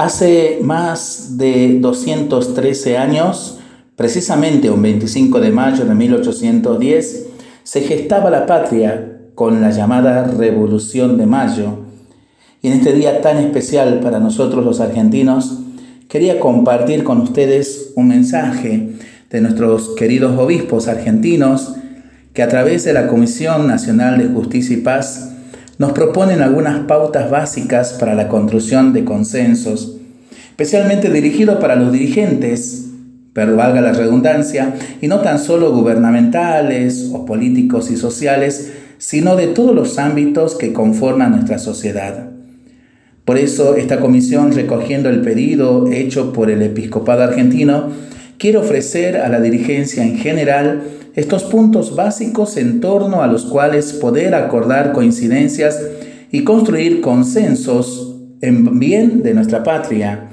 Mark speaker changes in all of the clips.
Speaker 1: Hace más de 213 años, precisamente un 25 de mayo de 1810, se gestaba la patria con la llamada Revolución de Mayo. Y en este día tan especial para nosotros los argentinos, quería compartir con ustedes un mensaje de nuestros queridos obispos argentinos que a través de la Comisión Nacional de Justicia y Paz nos proponen algunas pautas básicas para la construcción de consensos, especialmente dirigido para los dirigentes, pero valga la redundancia, y no tan solo gubernamentales o políticos y sociales, sino de todos los ámbitos que conforman nuestra sociedad. Por eso, esta comisión, recogiendo el pedido hecho por el episcopado argentino, quiere ofrecer a la dirigencia en general estos puntos básicos en torno a los cuales poder acordar coincidencias y construir consensos en bien de nuestra patria,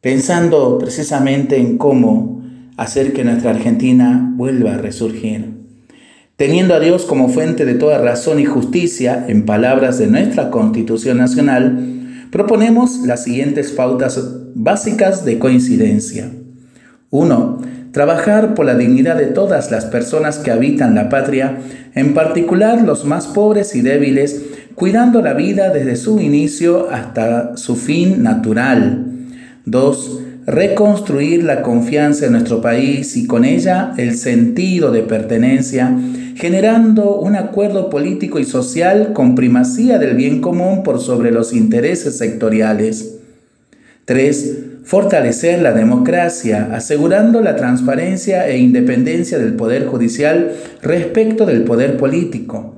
Speaker 1: pensando precisamente en cómo hacer que nuestra Argentina vuelva a resurgir. Teniendo a Dios como fuente de toda razón y justicia, en palabras de nuestra Constitución Nacional, proponemos las siguientes pautas básicas de coincidencia. 1 trabajar por la dignidad de todas las personas que habitan la patria, en particular los más pobres y débiles, cuidando la vida desde su inicio hasta su fin natural. 2. Reconstruir la confianza en nuestro país y con ella el sentido de pertenencia, generando un acuerdo político y social con primacía del bien común por sobre los intereses sectoriales. 3 fortalecer la democracia, asegurando la transparencia e independencia del Poder Judicial respecto del poder político.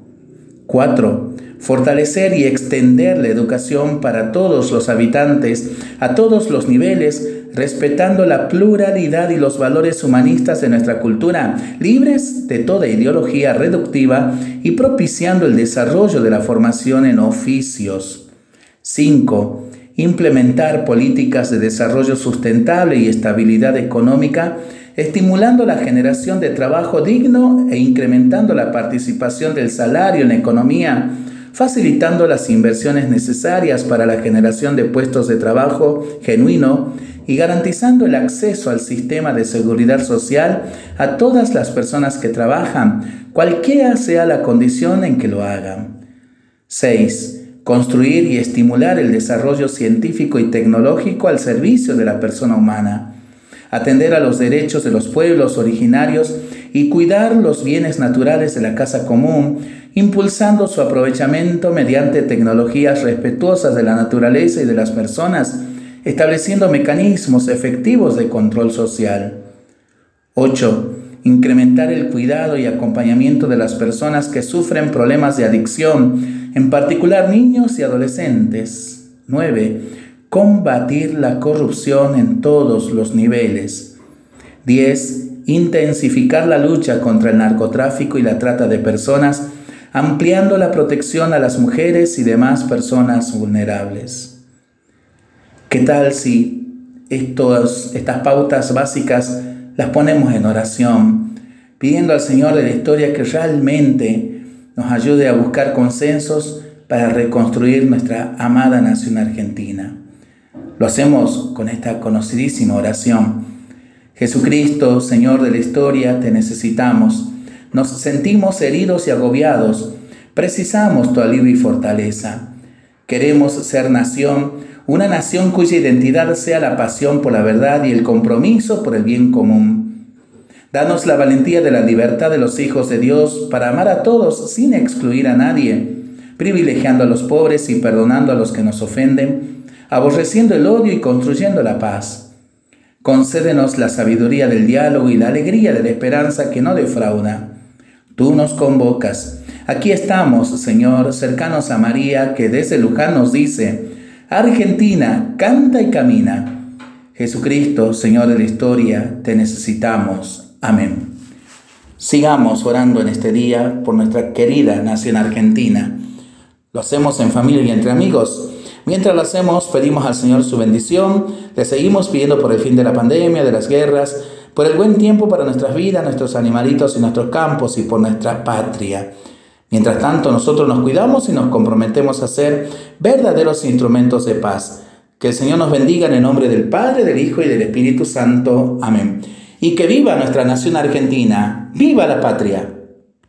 Speaker 1: 4. Fortalecer y extender la educación para todos los habitantes, a todos los niveles, respetando la pluralidad y los valores humanistas de nuestra cultura, libres de toda ideología reductiva y propiciando el desarrollo de la formación en oficios. 5 implementar políticas de desarrollo sustentable y estabilidad económica, estimulando la generación de trabajo digno e incrementando la participación del salario en la economía, facilitando las inversiones necesarias para la generación de puestos de trabajo genuino y garantizando el acceso al sistema de seguridad social a todas las personas que trabajan, cualquiera sea la condición en que lo hagan. 6 construir y estimular el desarrollo científico y tecnológico al servicio de la persona humana, atender a los derechos de los pueblos originarios y cuidar los bienes naturales de la casa común, impulsando su aprovechamiento mediante tecnologías respetuosas de la naturaleza y de las personas, estableciendo mecanismos efectivos de control social. 8 incrementar el cuidado y acompañamiento de las personas que sufren problemas de adicción, en particular niños y adolescentes. 9. Combatir la corrupción en todos los niveles. 10. Intensificar la lucha contra el narcotráfico y la trata de personas, ampliando la protección a las mujeres y demás personas vulnerables. ¿Qué tal si estos, estas pautas básicas las ponemos en oración, pidiendo al Señor de la historia que realmente nos ayude a buscar consensos para reconstruir nuestra amada nación argentina. Lo hacemos con esta conocidísima oración. Jesucristo, Señor de la historia, te necesitamos. Nos sentimos heridos y agobiados. Precisamos tu alivio y fortaleza. Queremos ser nación una nación cuya identidad sea la pasión por la verdad y el compromiso por el bien común. Danos la valentía de la libertad de los hijos de Dios para amar a todos sin excluir a nadie, privilegiando a los pobres y perdonando a los que nos ofenden, aborreciendo el odio y construyendo la paz. Concédenos la sabiduría del diálogo y la alegría de la esperanza que no defrauda. Tú nos convocas. Aquí estamos, Señor, cercanos a María, que desde Luján nos dice, Argentina, canta y camina. Jesucristo, Señor de la historia, te necesitamos. Amén. Sigamos orando en este día por nuestra querida nación argentina. Lo hacemos en familia y entre amigos. Mientras lo hacemos, pedimos al Señor su bendición, le seguimos pidiendo por el fin de la pandemia, de las guerras, por el buen tiempo para nuestras vidas, nuestros animalitos y nuestros campos y por nuestra patria. Mientras tanto, nosotros nos cuidamos y nos comprometemos a ser verdaderos instrumentos de paz. Que el Señor nos bendiga en el nombre del Padre, del Hijo y del Espíritu Santo. Amén. Y que viva nuestra nación argentina, viva la patria.